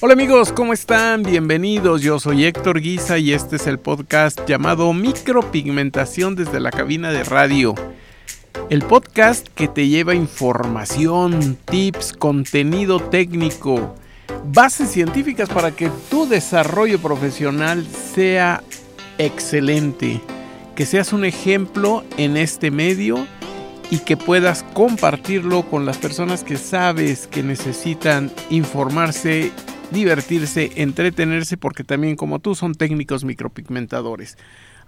Hola amigos, ¿cómo están? Bienvenidos, yo soy Héctor Guisa y este es el podcast llamado Micropigmentación desde la cabina de radio. El podcast que te lleva información, tips, contenido técnico, bases científicas para que tu desarrollo profesional sea excelente, que seas un ejemplo en este medio y que puedas compartirlo con las personas que sabes que necesitan informarse divertirse, entretenerse, porque también como tú son técnicos micropigmentadores.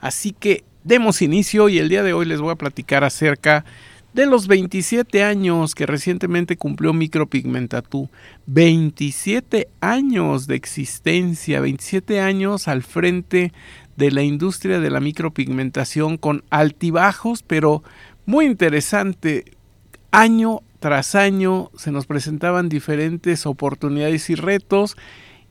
Así que demos inicio y el día de hoy les voy a platicar acerca de los 27 años que recientemente cumplió Micropigmentatú. 27 años de existencia, 27 años al frente de la industria de la micropigmentación con altibajos, pero muy interesante. Año tras año se nos presentaban diferentes oportunidades y retos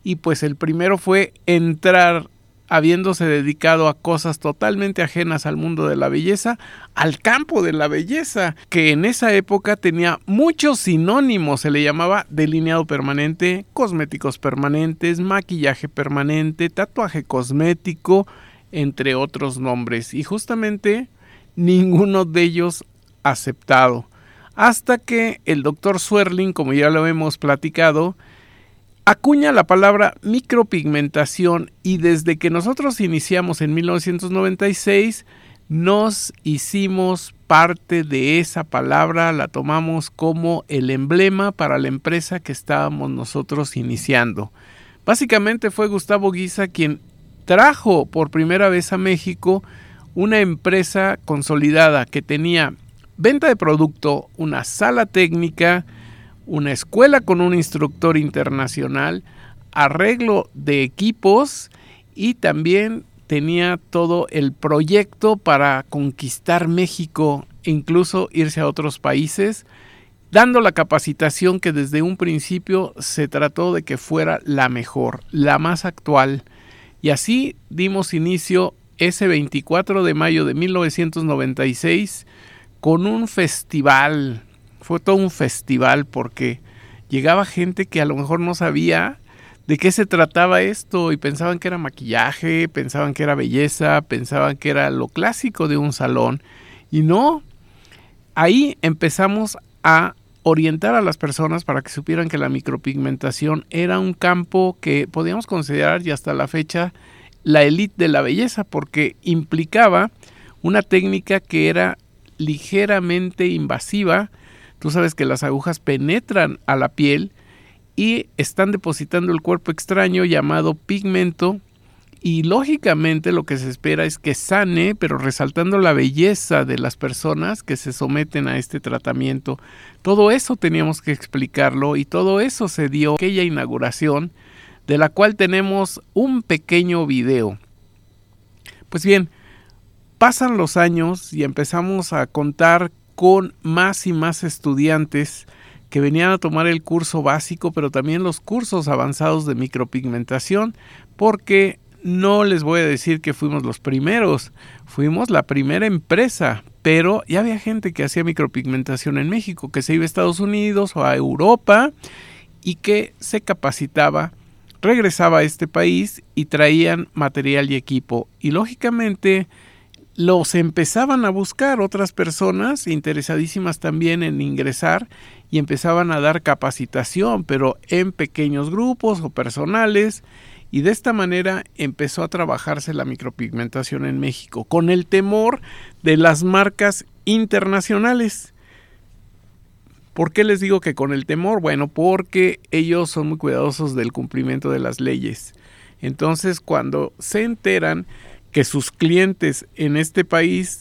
y pues el primero fue entrar habiéndose dedicado a cosas totalmente ajenas al mundo de la belleza, al campo de la belleza, que en esa época tenía muchos sinónimos, se le llamaba delineado permanente, cosméticos permanentes, maquillaje permanente, tatuaje cosmético, entre otros nombres, y justamente ninguno de ellos aceptado hasta que el doctor Swerling, como ya lo hemos platicado, acuña la palabra micropigmentación y desde que nosotros iniciamos en 1996 nos hicimos parte de esa palabra, la tomamos como el emblema para la empresa que estábamos nosotros iniciando. Básicamente fue Gustavo Guisa quien trajo por primera vez a México una empresa consolidada que tenía venta de producto, una sala técnica, una escuela con un instructor internacional, arreglo de equipos y también tenía todo el proyecto para conquistar México e incluso irse a otros países, dando la capacitación que desde un principio se trató de que fuera la mejor, la más actual. Y así dimos inicio ese 24 de mayo de 1996 con un festival. Fue todo un festival porque llegaba gente que a lo mejor no sabía de qué se trataba esto y pensaban que era maquillaje, pensaban que era belleza, pensaban que era lo clásico de un salón. Y no, ahí empezamos a orientar a las personas para que supieran que la micropigmentación era un campo que podíamos considerar y hasta la fecha la élite de la belleza porque implicaba una técnica que era ligeramente invasiva. Tú sabes que las agujas penetran a la piel y están depositando el cuerpo extraño llamado pigmento y lógicamente lo que se espera es que sane, pero resaltando la belleza de las personas que se someten a este tratamiento. Todo eso teníamos que explicarlo y todo eso se dio aquella inauguración de la cual tenemos un pequeño video. Pues bien, Pasan los años y empezamos a contar con más y más estudiantes que venían a tomar el curso básico, pero también los cursos avanzados de micropigmentación, porque no les voy a decir que fuimos los primeros, fuimos la primera empresa, pero ya había gente que hacía micropigmentación en México, que se iba a Estados Unidos o a Europa y que se capacitaba, regresaba a este país y traían material y equipo. Y lógicamente los empezaban a buscar otras personas interesadísimas también en ingresar y empezaban a dar capacitación, pero en pequeños grupos o personales. Y de esta manera empezó a trabajarse la micropigmentación en México, con el temor de las marcas internacionales. ¿Por qué les digo que con el temor? Bueno, porque ellos son muy cuidadosos del cumplimiento de las leyes. Entonces, cuando se enteran que sus clientes en este país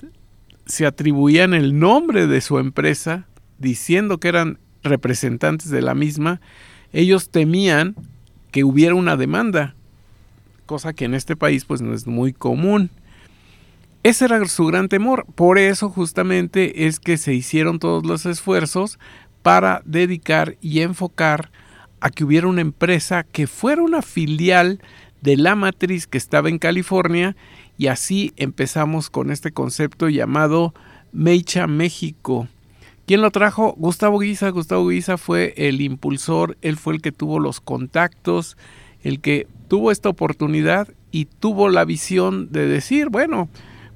se atribuían el nombre de su empresa diciendo que eran representantes de la misma, ellos temían que hubiera una demanda, cosa que en este país pues no es muy común. Ese era su gran temor, por eso justamente es que se hicieron todos los esfuerzos para dedicar y enfocar a que hubiera una empresa que fuera una filial de la matriz que estaba en California y así empezamos con este concepto llamado Meicha México, ¿Quién lo trajo? Gustavo Guisa. Gustavo Guisa fue el impulsor, él fue el que tuvo los contactos, el que tuvo esta oportunidad y tuvo la visión de decir, bueno,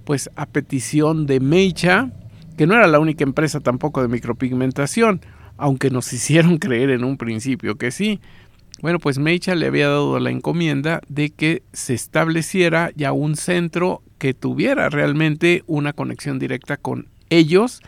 pues a petición de Meicha, que no era la única empresa tampoco de micropigmentación, aunque nos hicieron creer en un principio que sí. Bueno, pues Meicha le había dado la encomienda de que se estableciera ya un centro que tuviera realmente una conexión directa con ellos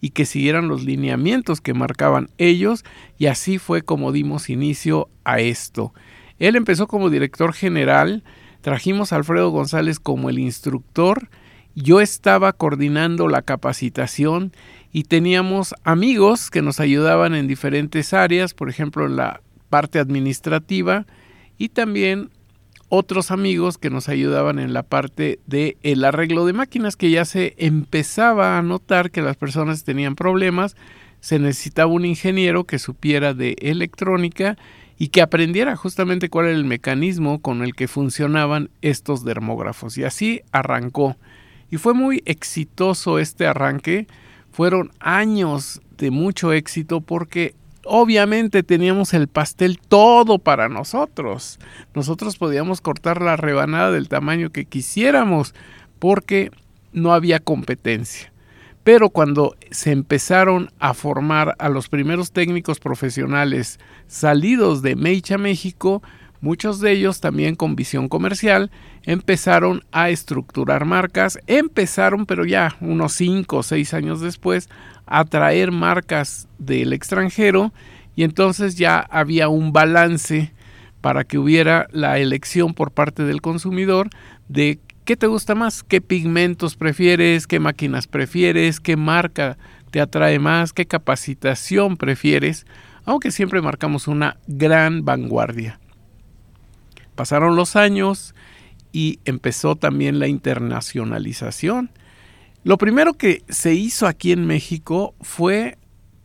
y que siguieran los lineamientos que marcaban ellos y así fue como dimos inicio a esto. Él empezó como director general, trajimos a Alfredo González como el instructor, yo estaba coordinando la capacitación y teníamos amigos que nos ayudaban en diferentes áreas, por ejemplo en la parte administrativa y también otros amigos que nos ayudaban en la parte de el arreglo de máquinas que ya se empezaba a notar que las personas tenían problemas, se necesitaba un ingeniero que supiera de electrónica y que aprendiera justamente cuál era el mecanismo con el que funcionaban estos dermógrafos y así arrancó. Y fue muy exitoso este arranque, fueron años de mucho éxito porque obviamente teníamos el pastel todo para nosotros. Nosotros podíamos cortar la rebanada del tamaño que quisiéramos porque no había competencia. Pero cuando se empezaron a formar a los primeros técnicos profesionales salidos de Meicha, México, muchos de ellos también con visión comercial, empezaron a estructurar marcas, empezaron, pero ya unos 5 o 6 años después, a traer marcas del extranjero y entonces ya había un balance para que hubiera la elección por parte del consumidor de qué te gusta más, qué pigmentos prefieres, qué máquinas prefieres, qué marca te atrae más, qué capacitación prefieres, aunque siempre marcamos una gran vanguardia. Pasaron los años y empezó también la internacionalización. Lo primero que se hizo aquí en México fue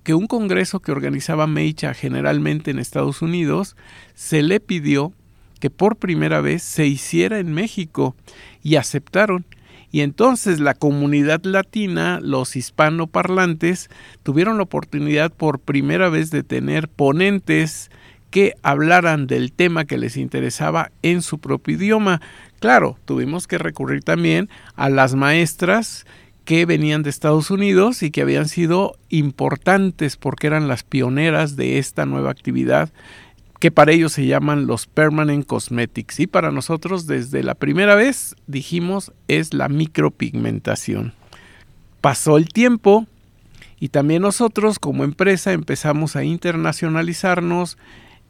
que un congreso que organizaba Meicha generalmente en Estados Unidos se le pidió que por primera vez se hiciera en México y aceptaron. Y entonces la comunidad latina, los hispanoparlantes, tuvieron la oportunidad por primera vez de tener ponentes que hablaran del tema que les interesaba en su propio idioma. Claro, tuvimos que recurrir también a las maestras que venían de Estados Unidos y que habían sido importantes porque eran las pioneras de esta nueva actividad que para ellos se llaman los permanent cosmetics y para nosotros desde la primera vez dijimos es la micropigmentación. Pasó el tiempo y también nosotros como empresa empezamos a internacionalizarnos,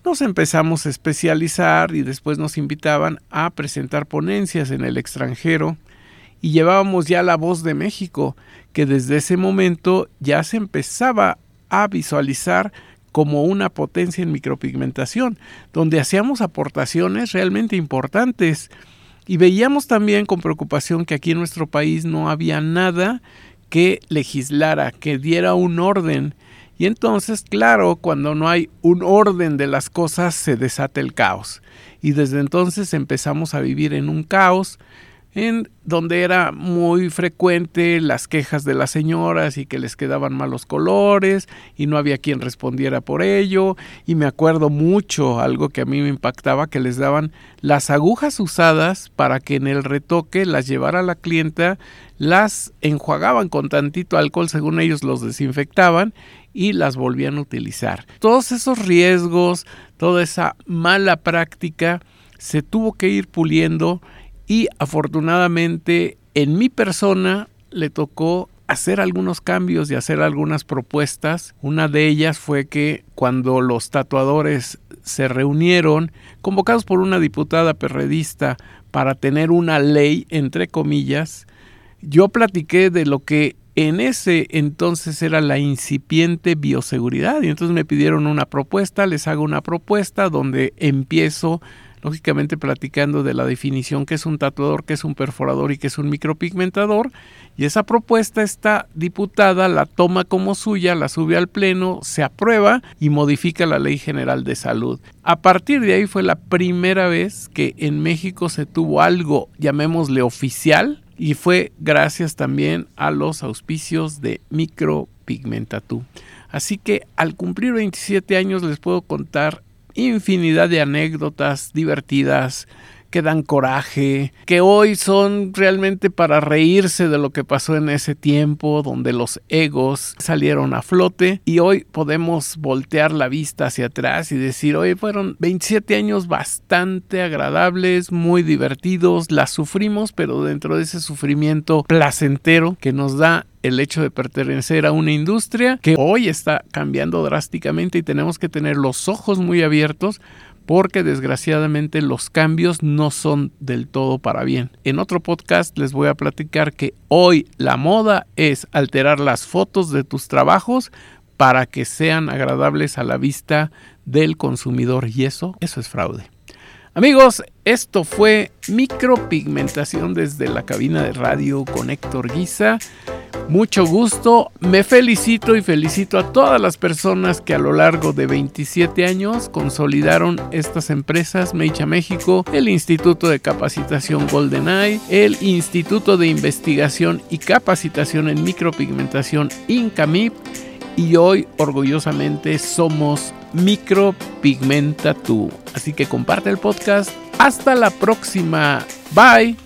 nos empezamos a especializar y después nos invitaban a presentar ponencias en el extranjero y llevábamos ya la voz de México, que desde ese momento ya se empezaba a visualizar como una potencia en micropigmentación, donde hacíamos aportaciones realmente importantes. Y veíamos también con preocupación que aquí en nuestro país no había nada que legislara, que diera un orden y entonces, claro, cuando no hay un orden de las cosas, se desata el caos. Y desde entonces empezamos a vivir en un caos en donde era muy frecuente las quejas de las señoras y que les quedaban malos colores y no había quien respondiera por ello y me acuerdo mucho algo que a mí me impactaba que les daban las agujas usadas para que en el retoque las llevara la clienta las enjuagaban con tantito alcohol según ellos los desinfectaban y las volvían a utilizar. Todos esos riesgos, toda esa mala práctica se tuvo que ir puliendo y afortunadamente en mi persona le tocó hacer algunos cambios y hacer algunas propuestas. Una de ellas fue que cuando los tatuadores se reunieron, convocados por una diputada perredista para tener una ley, entre comillas, yo platiqué de lo que en ese entonces era la incipiente bioseguridad y entonces me pidieron una propuesta, les hago una propuesta donde empiezo lógicamente platicando de la definición que es un tatuador, que es un perforador y que es un micropigmentador. Y esa propuesta esta diputada la toma como suya, la sube al pleno, se aprueba y modifica la Ley General de Salud. A partir de ahí fue la primera vez que en México se tuvo algo, llamémosle oficial, y fue gracias también a los auspicios de Micropigmentatú. Así que al cumplir 27 años les puedo contar infinidad de anécdotas divertidas, que dan coraje, que hoy son realmente para reírse de lo que pasó en ese tiempo donde los egos salieron a flote y hoy podemos voltear la vista hacia atrás y decir, hoy fueron 27 años bastante agradables, muy divertidos, las sufrimos, pero dentro de ese sufrimiento placentero que nos da el hecho de pertenecer a una industria que hoy está cambiando drásticamente y tenemos que tener los ojos muy abiertos porque desgraciadamente los cambios no son del todo para bien. En otro podcast les voy a platicar que hoy la moda es alterar las fotos de tus trabajos para que sean agradables a la vista del consumidor y eso, eso es fraude. Amigos, esto fue micropigmentación desde la cabina de radio con Héctor Guisa. Mucho gusto, me felicito y felicito a todas las personas que a lo largo de 27 años consolidaron estas empresas, Meicha México, el Instituto de Capacitación GoldenEye, el Instituto de Investigación y Capacitación en Micropigmentación INCAMIP y hoy orgullosamente somos Micropigmenta Tú. Así que comparte el podcast. Hasta la próxima. Bye.